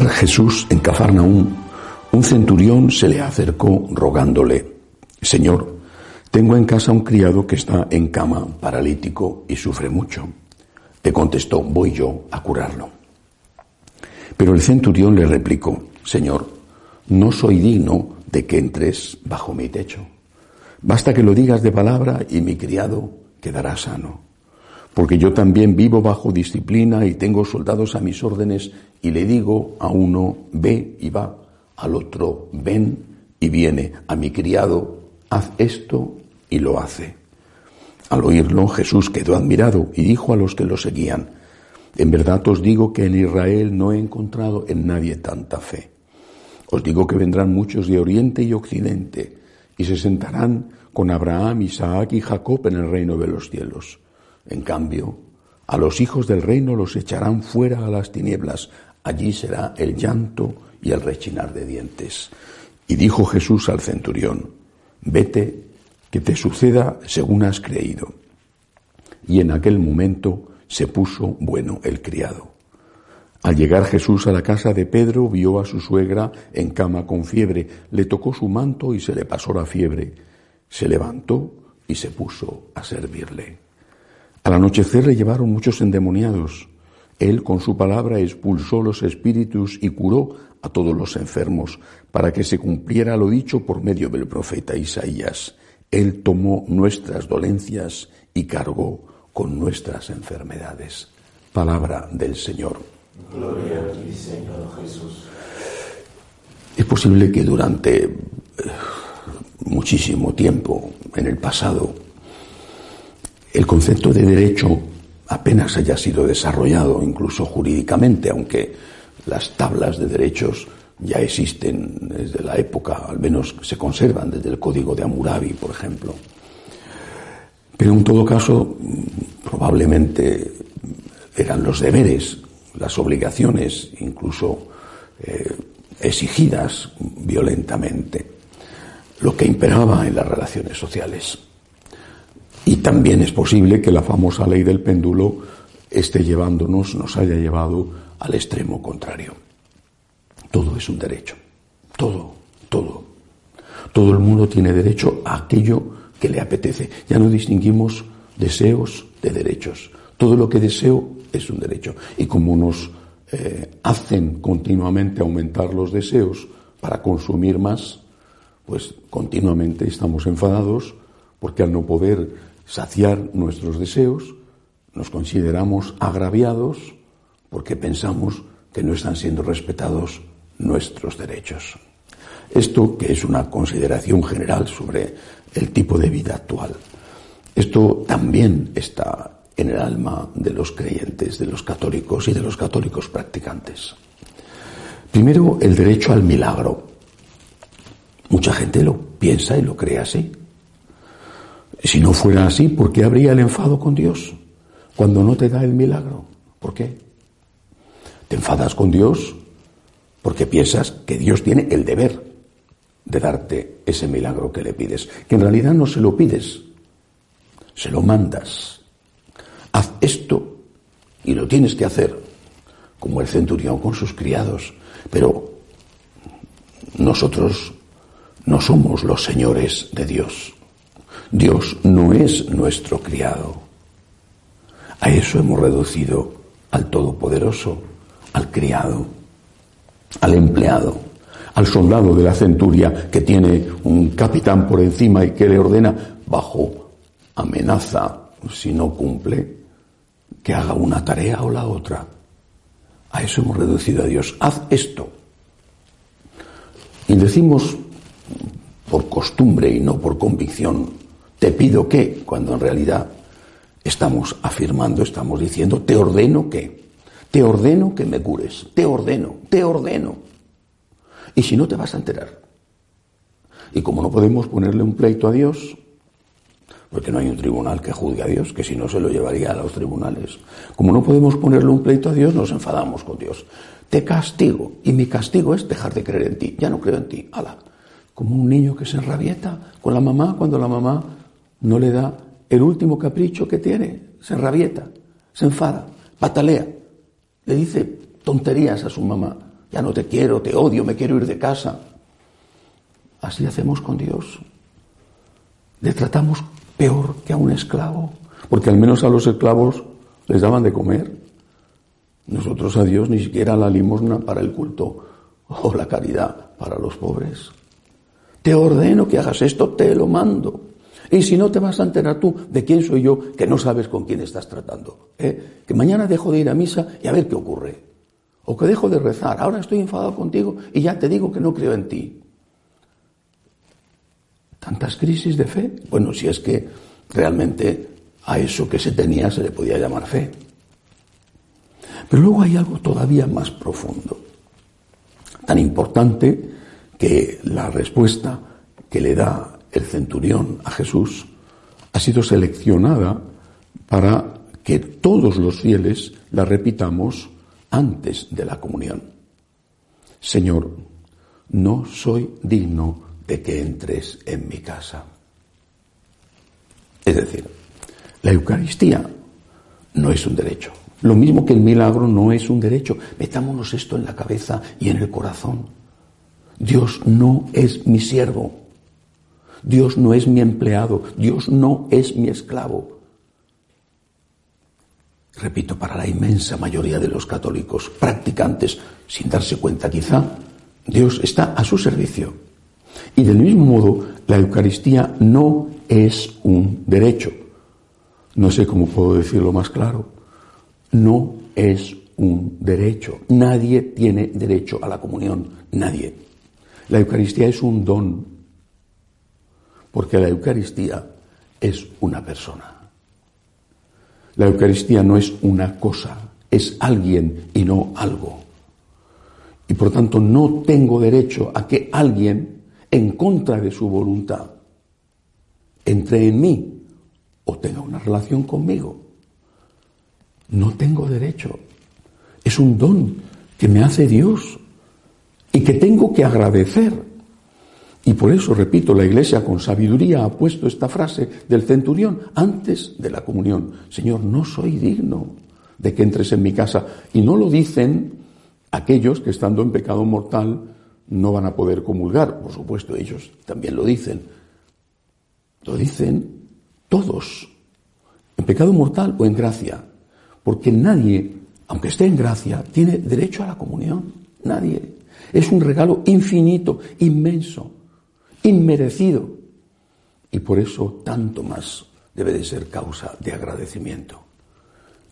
Jesús en Cafarnaúm, un centurión se le acercó rogándole, Señor, tengo en casa un criado que está en cama, paralítico y sufre mucho. Le contestó, voy yo a curarlo. Pero el centurión le replicó, Señor, no soy digno de que entres bajo mi techo. Basta que lo digas de palabra y mi criado quedará sano. Porque yo también vivo bajo disciplina y tengo soldados a mis órdenes y le digo a uno, ve y va, al otro, ven y viene, a mi criado, haz esto y lo hace. Al oírlo, Jesús quedó admirado y dijo a los que lo seguían, en verdad os digo que en Israel no he encontrado en nadie tanta fe. Os digo que vendrán muchos de oriente y occidente y se sentarán con Abraham, Isaac y Jacob en el reino de los cielos. En cambio, a los hijos del reino los echarán fuera a las tinieblas. Allí será el llanto y el rechinar de dientes. Y dijo Jesús al centurión, vete, que te suceda según has creído. Y en aquel momento se puso bueno el criado. Al llegar Jesús a la casa de Pedro, vio a su suegra en cama con fiebre, le tocó su manto y se le pasó la fiebre. Se levantó y se puso a servirle. Al anochecer le llevaron muchos endemoniados. Él con su palabra expulsó los espíritus y curó a todos los enfermos, para que se cumpliera lo dicho por medio del profeta Isaías. Él tomó nuestras dolencias y cargó con nuestras enfermedades. Palabra del Señor. Gloria a ti, Señor Jesús. Es posible que durante eh, muchísimo tiempo en el pasado el concepto de derecho apenas haya sido desarrollado, incluso jurídicamente, aunque las tablas de derechos ya existen desde la época, al menos se conservan desde el Código de Hammurabi, por ejemplo. Pero en todo caso, probablemente eran los deberes, las obligaciones, incluso eh, exigidas violentamente, lo que imperaba en las relaciones sociales. Y también es posible que la famosa ley del péndulo esté llevándonos, nos haya llevado al extremo contrario. Todo es un derecho. Todo, todo. Todo el mundo tiene derecho a aquello que le apetece. Ya no distinguimos deseos de derechos. Todo lo que deseo es un derecho. Y como nos eh, hacen continuamente aumentar los deseos para consumir más, pues continuamente estamos enfadados porque al no poder saciar nuestros deseos, nos consideramos agraviados porque pensamos que no están siendo respetados nuestros derechos. Esto que es una consideración general sobre el tipo de vida actual. Esto también está en el alma de los creyentes, de los católicos y de los católicos practicantes. Primero, el derecho al milagro. Mucha gente lo piensa y lo cree así. Si no fuera así, ¿por qué habría el enfado con Dios cuando no te da el milagro? ¿Por qué? Te enfadas con Dios porque piensas que Dios tiene el deber de darte ese milagro que le pides, que en realidad no se lo pides, se lo mandas. Haz esto y lo tienes que hacer, como el centurión con sus criados, pero nosotros no somos los señores de Dios. Dios no es nuestro criado. A eso hemos reducido al Todopoderoso, al criado, al empleado, al soldado de la centuria que tiene un capitán por encima y que le ordena bajo amenaza, si no cumple, que haga una tarea o la otra. A eso hemos reducido a Dios. Haz esto. Y decimos por costumbre y no por convicción, te pido que, cuando en realidad estamos afirmando, estamos diciendo, te ordeno que, te ordeno que me cures, te ordeno, te ordeno. Y si no te vas a enterar. Y como no podemos ponerle un pleito a Dios, porque no hay un tribunal que juzgue a Dios, que si no se lo llevaría a los tribunales. Como no podemos ponerle un pleito a Dios, nos enfadamos con Dios. Te castigo, y mi castigo es dejar de creer en ti. Ya no creo en ti. Ala. Como un niño que se enrabieta con la mamá cuando la mamá no le da el último capricho que tiene. Se enrabieta, se enfada, patalea. Le dice tonterías a su mamá. Ya no te quiero, te odio, me quiero ir de casa. Así hacemos con Dios. Le tratamos peor que a un esclavo, porque al menos a los esclavos les daban de comer. Nosotros a Dios ni siquiera la limosna para el culto o la caridad para los pobres. Te ordeno que hagas esto, te lo mando. Y si no te vas a enterar tú de quién soy yo, que no sabes con quién estás tratando. ¿eh? Que mañana dejo de ir a misa y a ver qué ocurre. O que dejo de rezar. Ahora estoy enfadado contigo y ya te digo que no creo en ti. ¿Tantas crisis de fe? Bueno, si es que realmente a eso que se tenía se le podía llamar fe. Pero luego hay algo todavía más profundo, tan importante que la respuesta que le da el centurión a Jesús ha sido seleccionada para que todos los fieles la repitamos antes de la comunión. Señor, no soy digno de que entres en mi casa. Es decir, la Eucaristía no es un derecho. Lo mismo que el milagro no es un derecho. Metámonos esto en la cabeza y en el corazón. Dios no es mi siervo. Dios no es mi empleado. Dios no es mi esclavo. Repito, para la inmensa mayoría de los católicos practicantes, sin darse cuenta quizá, Dios está a su servicio. Y del mismo modo, la Eucaristía no es un derecho. No sé cómo puedo decirlo más claro. No es un derecho. Nadie tiene derecho a la comunión. Nadie. La Eucaristía es un don. Porque la Eucaristía es una persona. La Eucaristía no es una cosa, es alguien y no algo. Y por tanto no tengo derecho a que alguien en contra de su voluntad, entre en mí o tenga una relación conmigo. No tengo derecho. Es un don que me hace Dios y que tengo que agradecer. Y por eso, repito, la Iglesia con sabiduría ha puesto esta frase del centurión antes de la comunión. Señor, no soy digno de que entres en mi casa. Y no lo dicen aquellos que estando en pecado mortal no van a poder comulgar. Por supuesto, ellos también lo dicen. Lo dicen todos, en pecado mortal o en gracia. Porque nadie, aunque esté en gracia, tiene derecho a la comunión. Nadie. Es un regalo infinito, inmenso, inmerecido. Y por eso tanto más debe de ser causa de agradecimiento.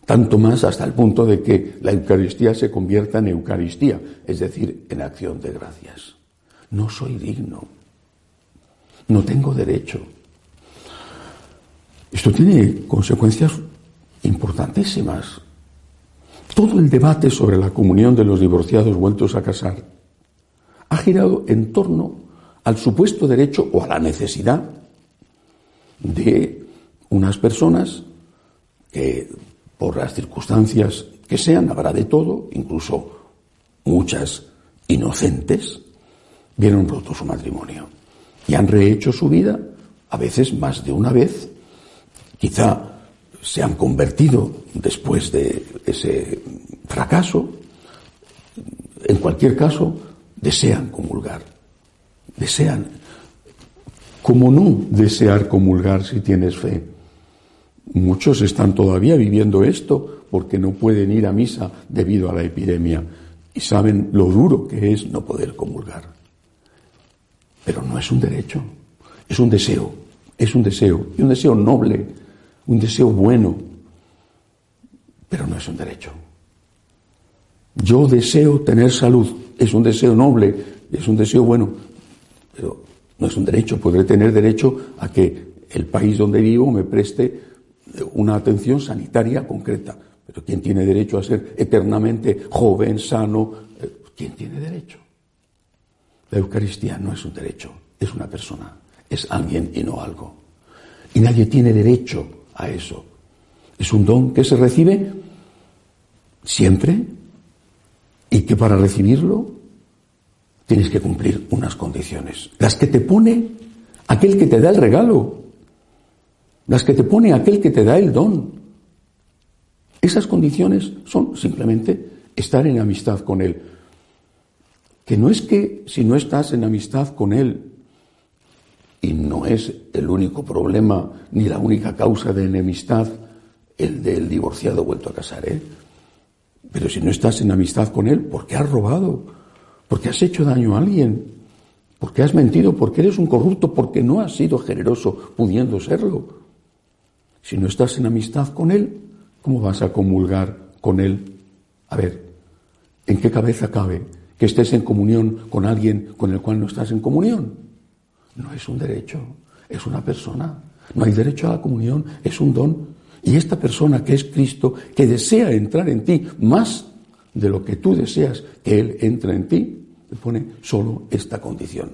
Tanto más hasta el punto de que la Eucaristía se convierta en Eucaristía, es decir, en acción de gracias. No soy digno. No tengo derecho. Esto tiene consecuencias importantísimas. Todo el debate sobre la comunión de los divorciados vueltos a casar ha girado en torno al supuesto derecho o a la necesidad de unas personas que por las circunstancias que sean, habrá de todo, incluso muchas inocentes, vieron roto su matrimonio. Y han rehecho su vida, a veces más de una vez, quizá se han convertido después de ese fracaso, en cualquier caso, desean comulgar, desean, como no desear comulgar si tienes fe? Muchos están todavía viviendo esto porque no pueden ir a misa debido a la epidemia y saben lo duro que es no poder comulgar. Pero no es un derecho, es un deseo, es un deseo, y un deseo noble, un deseo bueno, pero no es un derecho. Yo deseo tener salud, es un deseo noble, es un deseo bueno, Pero no es un derecho. Podré tener derecho a que el país donde vivo me preste una atención sanitaria concreta. Pero ¿quién tiene derecho a ser eternamente joven, sano? Eh, ¿Quién tiene derecho? La Eucaristía no es un derecho, es una persona, es alguien y no algo. Y nadie tiene derecho a eso. Es un don que se recibe siempre y que para recibirlo tienes que cumplir unas condiciones. Las que te pone aquel que te da el regalo, las que te pone aquel que te da el don. Esas condiciones son simplemente estar en amistad con Él. Que no es que si no estás en amistad con Él, y no es el único problema ni la única causa de enemistad el del divorciado vuelto a casar, ¿eh? Pero si no estás en amistad con Él, ¿por qué has robado? ¿Por qué has hecho daño a alguien? ¿Por qué has mentido? ¿Por qué eres un corrupto? ¿Por qué no has sido generoso pudiendo serlo? Si no estás en amistad con Él, ¿cómo vas a comulgar con Él? A ver, ¿en qué cabeza cabe que estés en comunión con alguien con el cual no estás en comunión? No es un derecho, es una persona. No hay derecho a la comunión, es un don. Y esta persona que es Cristo, que desea entrar en ti más de lo que tú deseas que Él entre en ti, pone solo esta condición.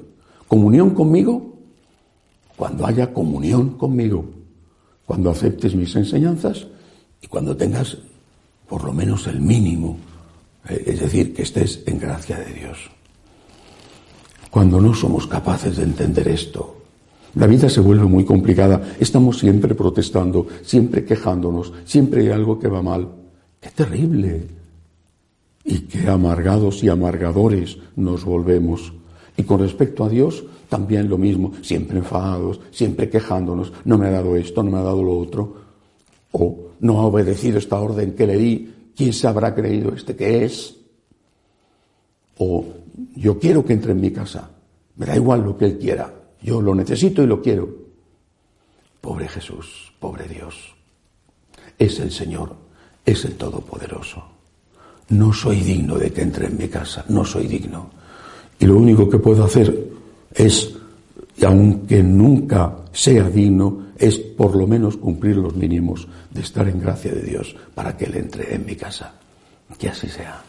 Comunión conmigo cuando haya comunión conmigo cuando aceptes mis enseñanzas y cuando tengas por lo menos el mínimo, eh, es decir, que estés en gracia de Dios. Cuando no somos capaces de entender esto, la vida se vuelve muy complicada. Estamos siempre protestando, siempre quejándonos, siempre hay algo que va mal. ¡Qué terrible! Y qué amargados y amargadores nos volvemos. Y con respecto a Dios, también lo mismo, siempre enfadados, siempre quejándonos, no me ha dado esto, no me ha dado lo otro, o no ha obedecido esta orden que le di, ¿quién se habrá creído este que es? O yo quiero que entre en mi casa, me da igual lo que él quiera, yo lo necesito y lo quiero. Pobre Jesús, pobre Dios, es el Señor, es el Todopoderoso. No soy digno de que entre en mi casa, no soy digno. Y lo único que puedo hacer es, aunque nunca sea digno, es por lo menos cumplir los mínimos de estar en gracia de Dios para que Él entre en mi casa. Que así sea.